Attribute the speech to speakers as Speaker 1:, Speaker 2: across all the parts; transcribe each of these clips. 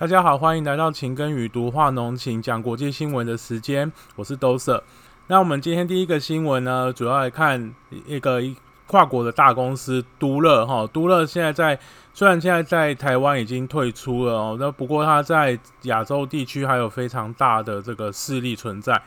Speaker 1: 大家好，欢迎来到情根与读画浓情讲国际新闻的时间，我是兜瑟。那我们今天第一个新闻呢，主要来看一个跨国的大公司都乐哈，都乐现在在虽然现在在台湾已经退出了哦，那不过它在亚洲地区还有非常大的这个势力存在。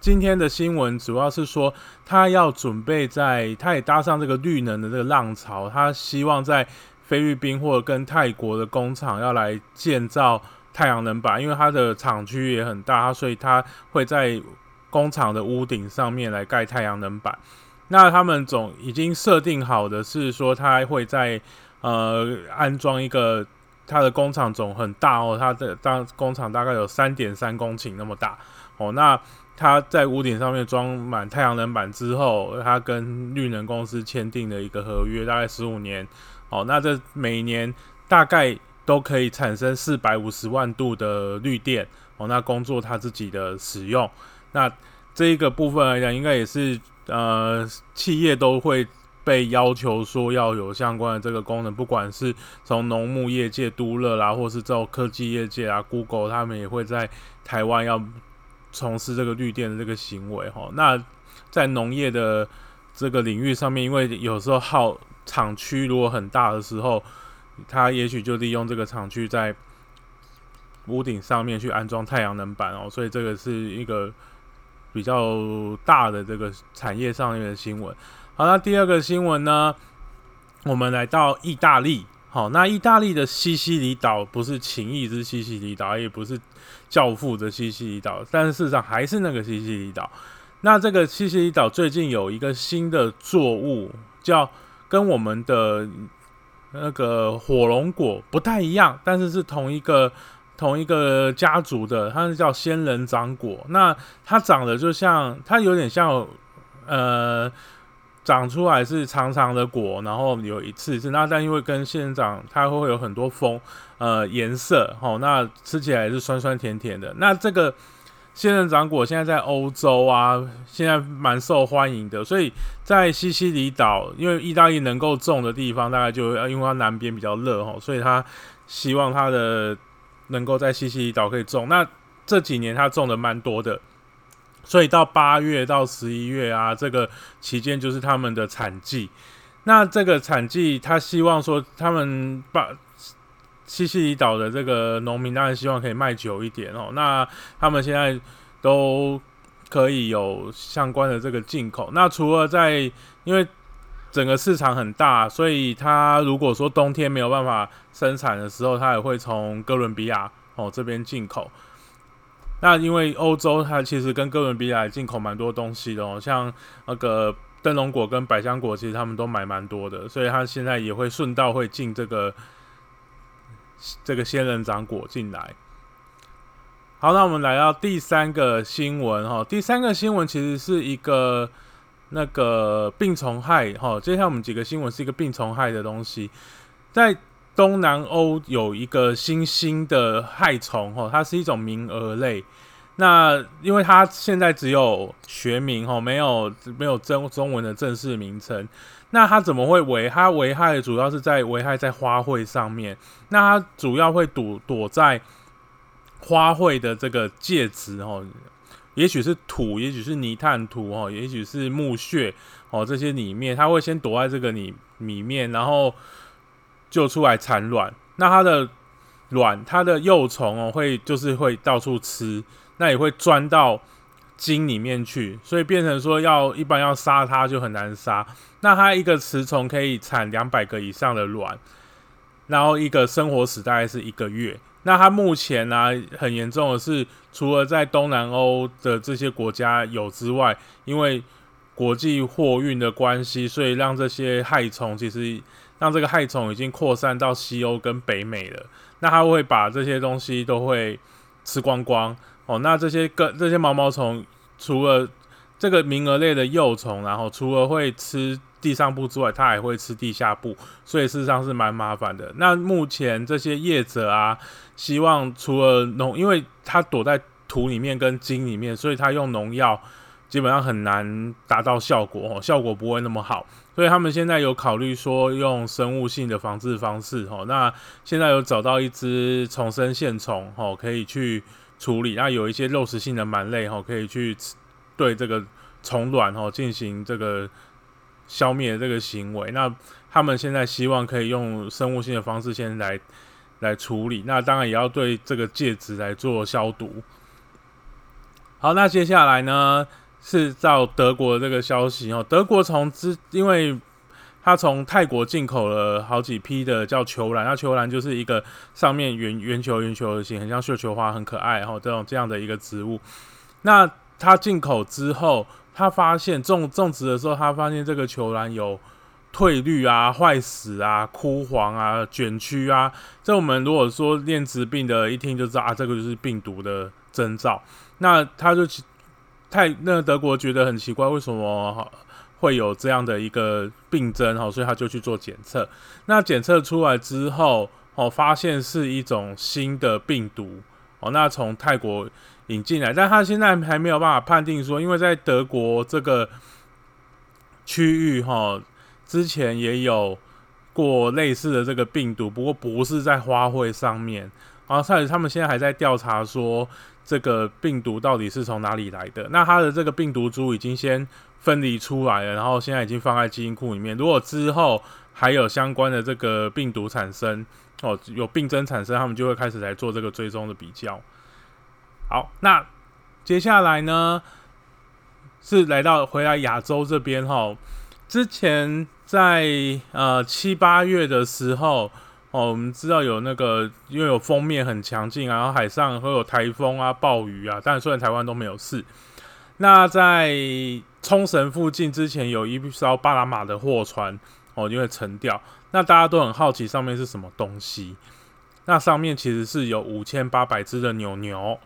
Speaker 1: 今天的新闻主要是说，他要准备在，他也搭上这个绿能的这个浪潮，他希望在。菲律宾或者跟泰国的工厂要来建造太阳能板，因为它的厂区也很大，所以它会在工厂的屋顶上面来盖太阳能板。那他们总已经设定好的是说，它会在呃安装一个，它的工厂总很大哦，它的当工厂大概有三点三公顷那么大哦。那它在屋顶上面装满太阳能板之后，它跟绿能公司签订了一个合约，大概十五年。哦，那这每年大概都可以产生四百五十万度的绿电哦，那工作他自己的使用，那这一个部分来讲，应该也是呃企业都会被要求说要有相关的这个功能，不管是从农牧业界都乐啦，或是做科技业界啊，Google 他们也会在台湾要从事这个绿电的这个行为哈。那在农业的这个领域上面，因为有时候耗厂区如果很大的时候，他也许就利用这个厂区在屋顶上面去安装太阳能板哦，所以这个是一个比较大的这个产业上面的新闻。好，那第二个新闻呢，我们来到意大利。好，那意大利的西西里岛不是情谊之西西里岛，也不是教父的西西里岛，但是事实上还是那个西西里岛。那这个西西里岛最近有一个新的作物叫。跟我们的那个火龙果不太一样，但是是同一个同一个家族的，它是叫仙人掌果。那它长得就像，它有点像，呃，长出来是长长的果，然后有一次是那，但因为跟仙人掌它会有很多风，呃，颜色，哦，那吃起来是酸酸甜甜的。那这个。仙人掌果现在在欧洲啊，现在蛮受欢迎的。所以在西西里岛，因为意大利能够种的地方大概就因为它南边比较热哈，所以他希望它的能够在西西里岛可以种。那这几年他种的蛮多的，所以到八月到十一月啊，这个期间就是他们的产季。那这个产季，他希望说他们把。西西里岛的这个农民当然希望可以卖久一点哦。那他们现在都可以有相关的这个进口。那除了在因为整个市场很大，所以他如果说冬天没有办法生产的时候，他也会从哥伦比亚哦这边进口。那因为欧洲它其实跟哥伦比亚进口蛮多东西的哦，像那个灯笼果跟百香果，其实他们都买蛮多的，所以他现在也会顺道会进这个。这个仙人掌果进来，好，那我们来到第三个新闻哈。第三个新闻其实是一个那个病虫害哈。接下来我们几个新闻是一个病虫害的东西，在东南欧有一个新兴的害虫哈，它是一种鸣蛾类。那因为它现在只有学名哈，没有没有中中文的正式名称。那它怎么会危？它危害主要是在危害在花卉上面。那它主要会躲躲在花卉的这个介质哦，也许是土，也许是泥炭土哦，也许是木屑哦，这些里面，它会先躲在这个里里面，然后就出来产卵。那它的卵，它的幼虫哦，会就是会到处吃，那也会钻到。茎里面去，所以变成说要一般要杀它就很难杀。那它一个雌虫可以产两百个以上的卵，然后一个生活史大概是一个月。那它目前呢很严重的是，除了在东南欧的这些国家有之外，因为国际货运的关系，所以让这些害虫其实让这个害虫已经扩散到西欧跟北美了。那它会把这些东西都会吃光光。哦，那这些个这些毛毛虫，除了这个名额类的幼虫，然后除了会吃地上部之外，它还会吃地下部，所以事实上是蛮麻烦的。那目前这些业者啊，希望除了农，因为它躲在土里面跟茎里面，所以它用农药基本上很难达到效果哦，效果不会那么好。所以他们现在有考虑说用生物性的防治方式哦。那现在有找到一只重生线虫哦，可以去处理。那有一些肉食性的螨类哦，可以去对这个虫卵哦进行这个消灭这个行为。那他们现在希望可以用生物性的方式先来来处理。那当然也要对这个介质来做消毒。好，那接下来呢是照德国这个消息哦。德国从之，因为他从泰国进口了好几批的叫球兰，那球兰就是一个上面圆圆球圆球的形，很像绣球花，很可爱哈。这种这样的一个植物，那他进口之后，他发现种种植的时候，他发现这个球兰有褪绿啊、坏死啊、枯黄啊、卷曲啊。这我们如果说练植病的，一听就知道啊，这个就是病毒的征兆。那他就太那德国觉得很奇怪，为什么会有这样的一个病症？哈，所以他就去做检测。那检测出来之后，哦，发现是一种新的病毒。哦，那从泰国引进来，但他现在还没有办法判定说，因为在德国这个区域，哈，之前也有过类似的这个病毒，不过不是在花卉上面。然后，他们现在还在调查说。这个病毒到底是从哪里来的？那它的这个病毒株已经先分离出来了，然后现在已经放在基因库里面。如果之后还有相关的这个病毒产生，哦，有病征产生，他们就会开始来做这个追踪的比较。好，那接下来呢是来到回来亚洲这边哈，之前在呃七八月的时候。哦，我们知道有那个，因为有封面很强劲啊，然后海上会有台风啊、暴雨啊，但虽然台湾都没有事。那在冲绳附近之前有一艘巴拿马的货船哦，因为沉掉，那大家都很好奇上面是什么东西。那上面其实是有五千八百只的牛牛，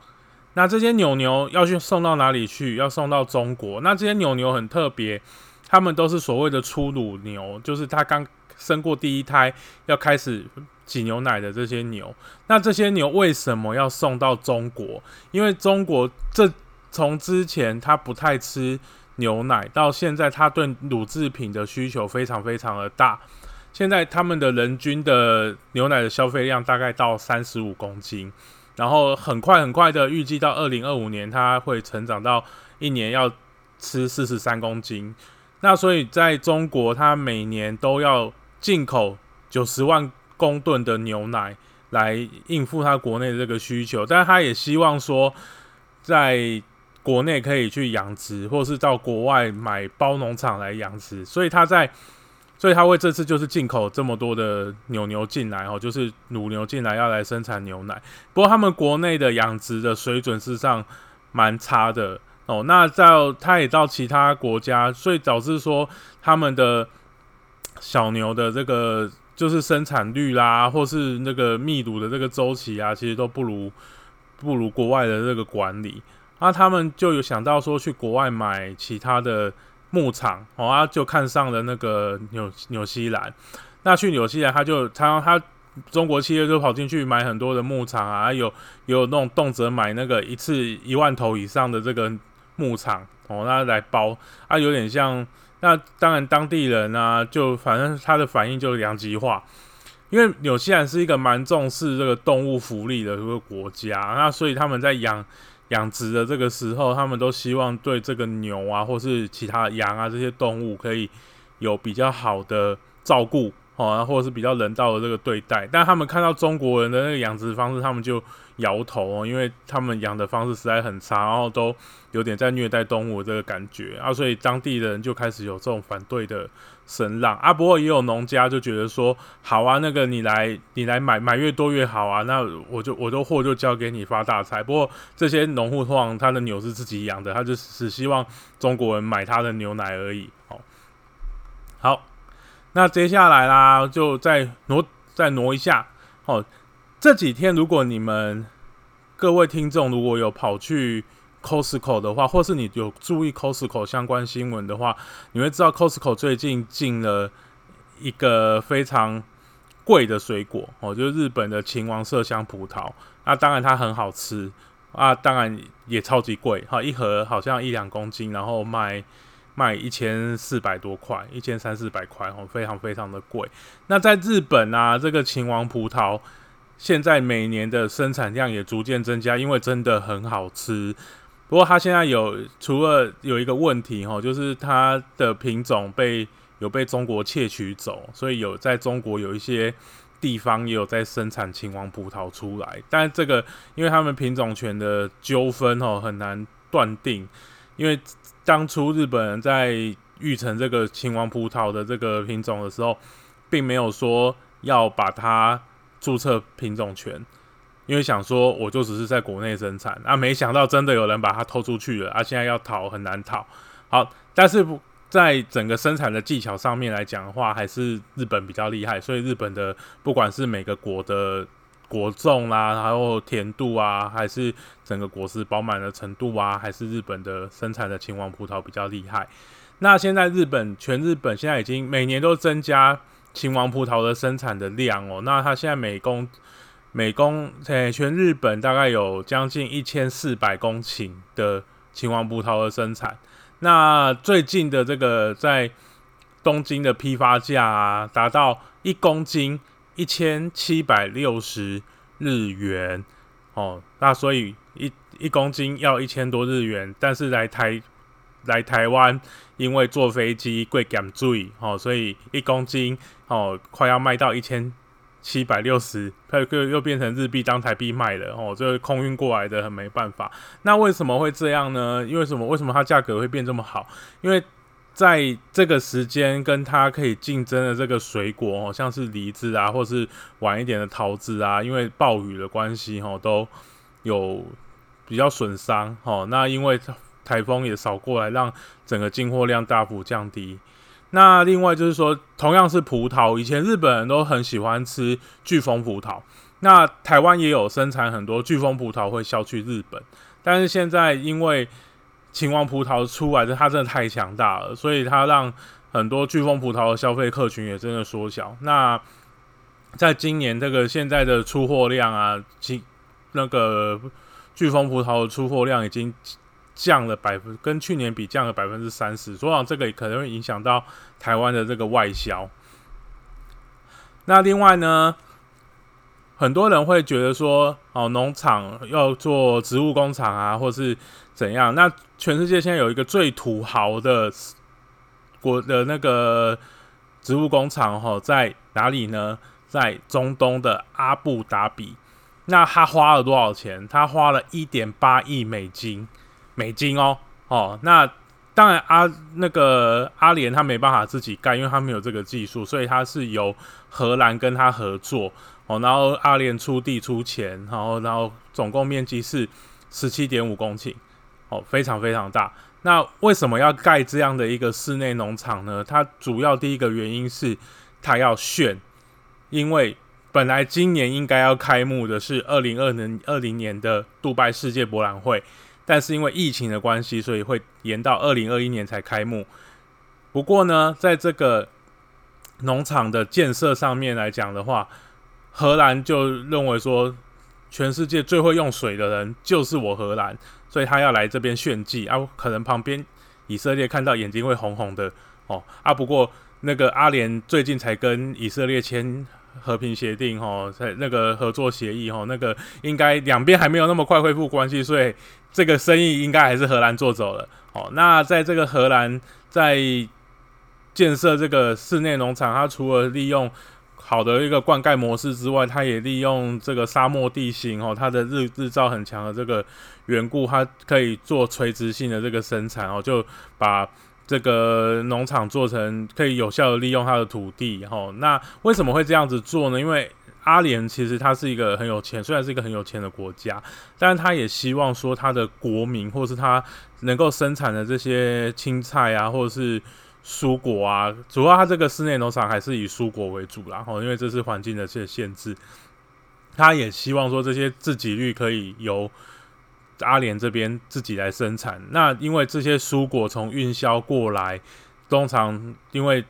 Speaker 1: 那这些牛牛要去送到哪里去？要送到中国。那这些牛牛很特别，他们都是所谓的初乳牛，就是它刚。生过第一胎要开始挤牛奶的这些牛，那这些牛为什么要送到中国？因为中国这从之前他不太吃牛奶，到现在他对乳制品的需求非常非常的大。现在他们的人均的牛奶的消费量大概到三十五公斤，然后很快很快的预计到二零二五年，它会成长到一年要吃四十三公斤。那所以在中国，它每年都要进口九十万公吨的牛奶来应付他国内的这个需求，但是他也希望说，在国内可以去养殖，或是到国外买包农场来养殖，所以他在，所以他会这次就是进口这么多的牛牛进来哦，就是乳牛进来要来生产牛奶。不过他们国内的养殖的水准事实上蛮差的哦，那到他也到其他国家，所以导致说他们的。小牛的这个就是生产率啦，或是那个密度的这个周期啊，其实都不如不如国外的这个管理。那他们就有想到说去国外买其他的牧场，哦，啊，就看上了那个纽纽西兰。那去纽西兰，他就他他中国企业就跑进去买很多的牧场啊，有有那种动辄买那个一次一万头以上的这个牧场哦，那来包啊，有点像。那当然，当地人啊，就反正他的反应就是两极化，因为纽西兰是一个蛮重视这个动物福利的一个国家，那所以他们在养养殖的这个时候，他们都希望对这个牛啊，或是其他羊啊这些动物可以有比较好的照顾。哦，或者是比较人道的这个对待，但他们看到中国人的那个养殖方式，他们就摇头哦，因为他们养的方式实在很差，然后都有点在虐待动物这个感觉啊，所以当地的人就开始有这种反对的声浪啊。不过也有农家就觉得说，好啊，那个你来你来买买越多越好啊，那我就我的货就交给你发大财。不过这些农户通常他的牛是自己养的，他就只希望中国人买他的牛奶而已。好，好。那接下来啦，就再挪再挪一下哦。这几天，如果你们各位听众如果有跑去 Costco 的话，或是你有注意 Costco 相关新闻的话，你会知道 Costco 最近进了一个非常贵的水果哦，就是日本的秦王麝香葡萄。那当然它很好吃啊，当然也超级贵哈，一盒好像一两公斤，然后卖卖一千四百多块，一千三四百块哦，非常非常的贵。那在日本啊，这个秦王葡萄现在每年的生产量也逐渐增加，因为真的很好吃。不过它现在有除了有一个问题哈，就是它的品种被有被中国窃取走，所以有在中国有一些地方也有在生产秦王葡萄出来，但这个因为他们品种权的纠纷哦很难断定，因为当初日本人在育成这个秦王葡萄的这个品种的时候，并没有说要把它注册品种权。因为想说，我就只是在国内生产啊，没想到真的有人把它偷出去了啊！现在要讨很难讨。好，但是在整个生产的技巧上面来讲的话，还是日本比较厉害。所以日本的不管是每个国的果重啦，然后甜度啊，还是整个果实饱满的程度啊，还是日本的生产的秦王葡萄比较厉害。那现在日本全日本现在已经每年都增加秦王葡萄的生产的量哦。那它现在每公每公在全日本大概有将近一千四百公顷的秦王葡萄的生产。那最近的这个在东京的批发价啊，达到一公斤一千七百六十日元哦。那所以一一公斤要一千多日元，但是来台来台湾，因为坐飞机贵减税哦，所以一公斤哦快要卖到一千。七百六十，它又又变成日币当台币卖了哦，这空运过来的很没办法。那为什么会这样呢？因为什么？为什么它价格会变这么好？因为在这个时间跟它可以竞争的这个水果哦，像是梨子啊，或是晚一点的桃子啊，因为暴雨的关系哦，都有比较损伤哦。那因为台风也扫过来，让整个进货量大幅降低。那另外就是说，同样是葡萄，以前日本人都很喜欢吃巨峰葡萄。那台湾也有生产很多巨峰葡萄会销去日本，但是现在因为秦王葡萄出来的它真的太强大了，所以它让很多巨峰葡萄的消费客群也真的缩小。那在今年这个现在的出货量啊，其那个巨峰葡萄的出货量已经。降了百分，跟去年比降了百分之三十，所以这个可能会影响到台湾的这个外销。那另外呢，很多人会觉得说，哦，农场要做植物工厂啊，或是怎样？那全世界现在有一个最土豪的国的那个植物工厂，哈，在哪里呢？在中东的阿布达比。那他花了多少钱？他花了一点八亿美金。美金哦哦，那当然阿那个阿联他没办法自己盖，因为他没有这个技术，所以他是由荷兰跟他合作哦，然后阿联出地出钱，然后然后总共面积是十七点五公顷哦，非常非常大。那为什么要盖这样的一个室内农场呢？它主要第一个原因是它要炫，因为本来今年应该要开幕的是二零二零二零年的杜拜世界博览会。但是因为疫情的关系，所以会延到二零二一年才开幕。不过呢，在这个农场的建设上面来讲的话，荷兰就认为说，全世界最会用水的人就是我荷兰，所以他要来这边炫技啊。可能旁边以色列看到眼睛会红红的哦啊。不过那个阿联最近才跟以色列签。和平协定哈，在那个合作协议哈，那个应该两边还没有那么快恢复关系，所以这个生意应该还是荷兰做走了。哦，那在这个荷兰在建设这个室内农场，它除了利用好的一个灌溉模式之外，它也利用这个沙漠地形哦，它的日日照很强的这个缘故，它可以做垂直性的这个生产哦，就把。这个农场做成可以有效的利用它的土地，哈，那为什么会这样子做呢？因为阿联其实它是一个很有钱，虽然是一个很有钱的国家，但是他也希望说他的国民或是他能够生产的这些青菜啊，或者是蔬果啊，主要它这个室内农场还是以蔬果为主，然后因为这是环境的这限制，他也希望说这些自给率可以由。阿联这边自己来生产，那因为这些蔬果从运销过来，通常因为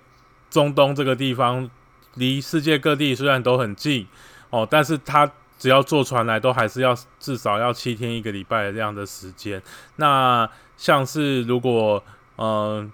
Speaker 1: 中东这个地方离世界各地虽然都很近哦，但是它只要坐船来，都还是要至少要七天一个礼拜这样的时间。那像是如果呃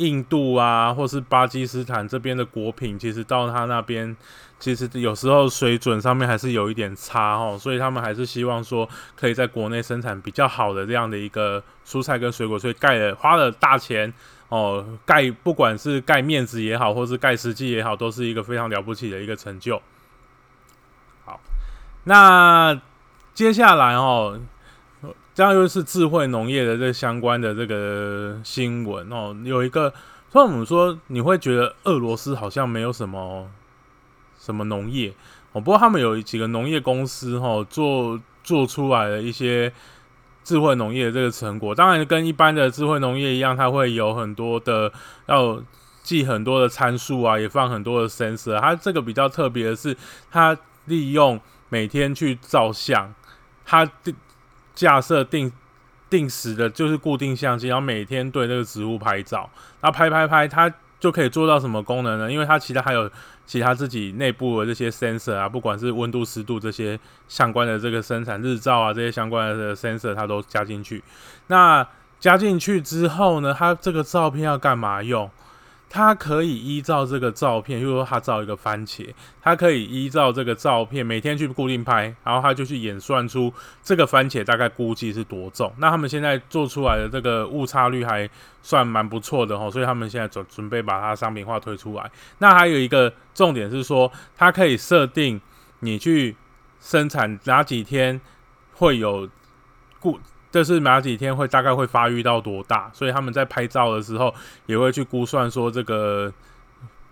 Speaker 1: 印度啊，或是巴基斯坦这边的果品，其实到他那边，其实有时候水准上面还是有一点差哦，所以他们还是希望说可以在国内生产比较好的这样的一个蔬菜跟水果，所以盖了花了大钱哦，盖不管是盖面子也好，或是盖实际也好，都是一个非常了不起的一个成就。好，那接下来哦。这样又是智慧农业的这相关的这个新闻哦，有一个，所以我们说你会觉得俄罗斯好像没有什么什么农业哦，不过他们有几个农业公司哈，做做出来的一些智慧农业这个成果，当然跟一般的智慧农业一样，它会有很多的要记很多的参数啊，也放很多的 sensor。它这个比较特别的是，它利用每天去照相，它。架设定定时的，就是固定相机，然后每天对那个植物拍照，那拍拍拍，它就可以做到什么功能呢？因为它其他还有其他自己内部的这些 sensor 啊，不管是温度、湿度这些相关的这个生产日照啊，这些相关的 sensor 它都加进去。那加进去之后呢，它这个照片要干嘛用？它可以依照这个照片，比如说他照一个番茄，它可以依照这个照片每天去固定拍，然后他就去演算出这个番茄大概估计是多重。那他们现在做出来的这个误差率还算蛮不错的哦，所以他们现在准准备把它商品化推出来。那还有一个重点是说，它可以设定你去生产哪几天会有固。这是哪几天会大概会发育到多大？所以他们在拍照的时候也会去估算说这个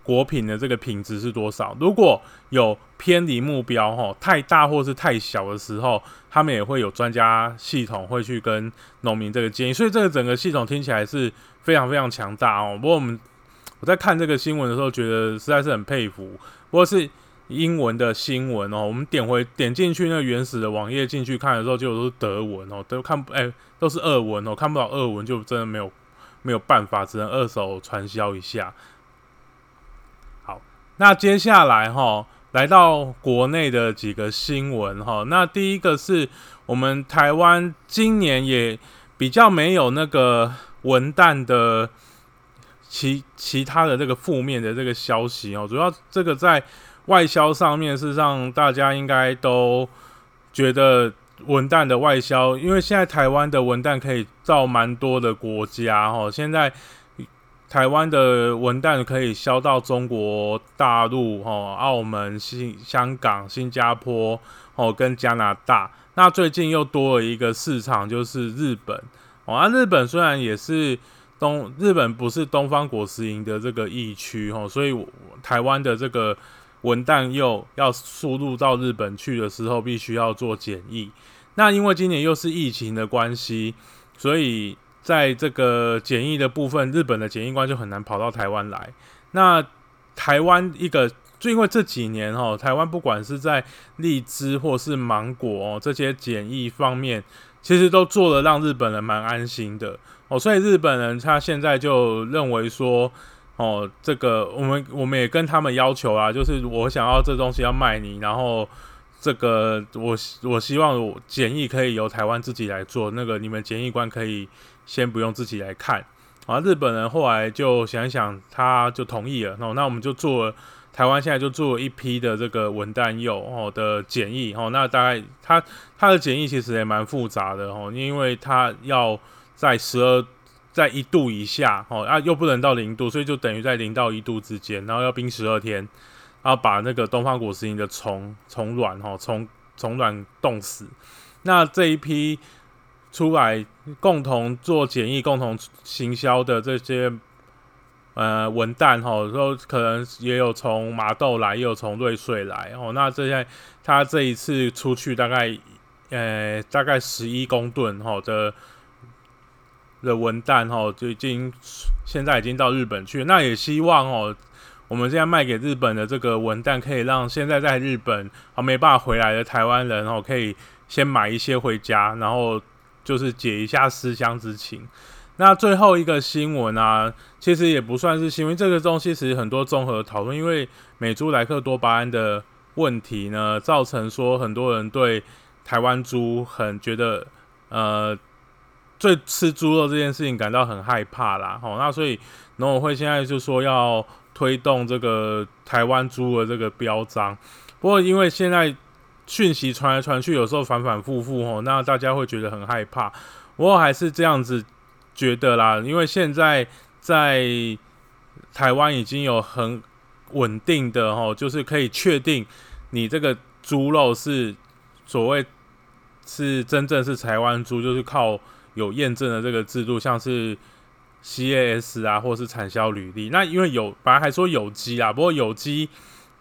Speaker 1: 果品的这个品质是多少。如果有偏离目标，哈，太大或是太小的时候，他们也会有专家系统会去跟农民这个建议。所以这个整个系统听起来是非常非常强大哦。不过我们我在看这个新闻的时候，觉得实在是很佩服。不过是。英文的新闻哦，我们点回点进去那个原始的网页进去看的时候，就都是德文哦，都看不哎，都是俄文哦，看不到俄文就真的没有没有办法，只能二手传销一下。好，那接下来哈，来到国内的几个新闻哈，那第一个是我们台湾今年也比较没有那个文旦的其其他的这个负面的这个消息哦，主要这个在。外销上面，事实上大家应该都觉得文旦的外销，因为现在台湾的文旦可以到蛮多的国家哈。现在台湾的文旦可以销到中国大陆、哈澳门、新香港、新加坡哦，跟加拿大。那最近又多了一个市场，就是日本哦。啊，日本虽然也是东日本不是东方果实营的这个疫区哈，所以台湾的这个。文旦又要输入到日本去的时候，必须要做检疫。那因为今年又是疫情的关系，所以在这个检疫的部分，日本的检疫官就很难跑到台湾来。那台湾一个，就因为这几年哈，台湾不管是在荔枝或是芒果哦这些检疫方面，其实都做了让日本人蛮安心的哦，所以日本人他现在就认为说。哦，这个我们我们也跟他们要求啊，就是我想要这东西要卖你，然后这个我我希望我检疫可以由台湾自己来做，那个你们检疫官可以先不用自己来看。啊，日本人后来就想一想，他就同意了。哦，那我们就做台湾现在就做一批的这个文旦柚哦的检疫。哦，那大概他他的检疫其实也蛮复杂的哦，因为他要在十二。在一度以下，哦啊，又不能到零度，所以就等于在零到一度之间，然后要冰十二天，然后把那个东方果实蝇的虫虫卵，哈，虫虫卵冻死。那这一批出来共同做检疫、共同行销的这些呃文旦，哈，说可能也有从麻豆来，也有从瑞穗来，哦，那这些他这一次出去大概呃大概十一公吨，哈的。的文旦哈，就已经现在已经到日本去，那也希望哦，我们现在卖给日本的这个文旦，可以让现在在日本啊没办法回来的台湾人哦，可以先买一些回家，然后就是解一下思乡之情。那最后一个新闻啊，其实也不算是新闻，这个东西其实很多综合讨论，因为美猪莱克多巴胺的问题呢，造成说很多人对台湾猪很觉得呃，对吃猪肉这件事情感到很害怕啦。哦，那所以农委会现在就说要推动这个台湾猪的这个标章。不过因为现在讯息传来传去，有时候反反复复哦，那大家会觉得很害怕。不过还是这样子觉得啦，因为现在在台湾已经有很稳定的哦，就是可以确定你这个猪肉是所谓是真正是台湾猪，就是靠有验证的这个制度，像是 CAS 啊，或是产销履历。那因为有本来还说有机啊，不过有机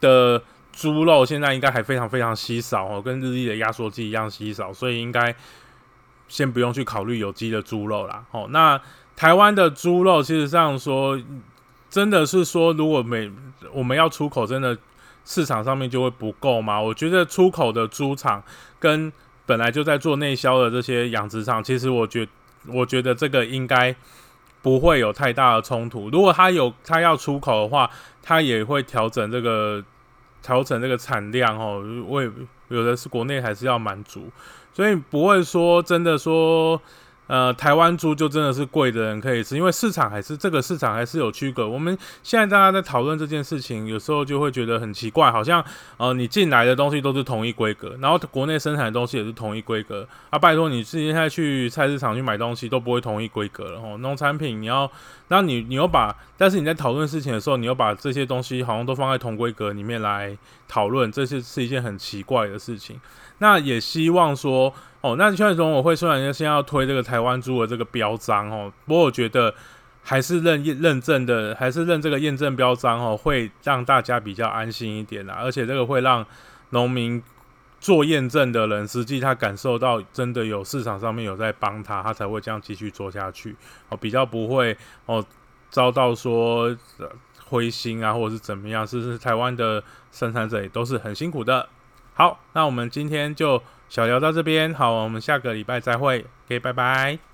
Speaker 1: 的。猪肉现在应该还非常非常稀少哦，跟日历的压缩机一样稀少，所以应该先不用去考虑有机的猪肉啦。哦，那台湾的猪肉其实上说，真的是说，如果每我们要出口，真的市场上面就会不够吗？我觉得出口的猪场跟本来就在做内销的这些养殖场，其实我觉我觉得这个应该不会有太大的冲突。如果他有他要出口的话，他也会调整这个。调整这个产量哦，我也有的是国内还是要满足，所以不会说真的说。呃，台湾猪就真的是贵的人可以吃，因为市场还是这个市场还是有区隔。我们现在大家在讨论这件事情，有时候就会觉得很奇怪，好像呃你进来的东西都是同一规格，然后国内生产的东西也是同一规格啊。拜托你自己现在去菜市场去买东西都不会同一规格了哦。农产品你要，那你你又把，但是你在讨论事情的时候，你又把这些东西好像都放在同规格里面来讨论，这是是一件很奇怪的事情。那也希望说。哦，那现在中我会虽然先要推这个台湾猪的这个标章哦，不过我觉得还是认认证的，还是认这个验证标章哦，会让大家比较安心一点啦。而且这个会让农民做验证的人，实际他感受到真的有市场上面有在帮他，他才会这样继续做下去哦，比较不会哦遭到说灰心啊，或者是怎么样。是是，台湾的生产者也都是很辛苦的。好，那我们今天就。小聊到这边，好，我们下个礼拜再会，OK，拜拜。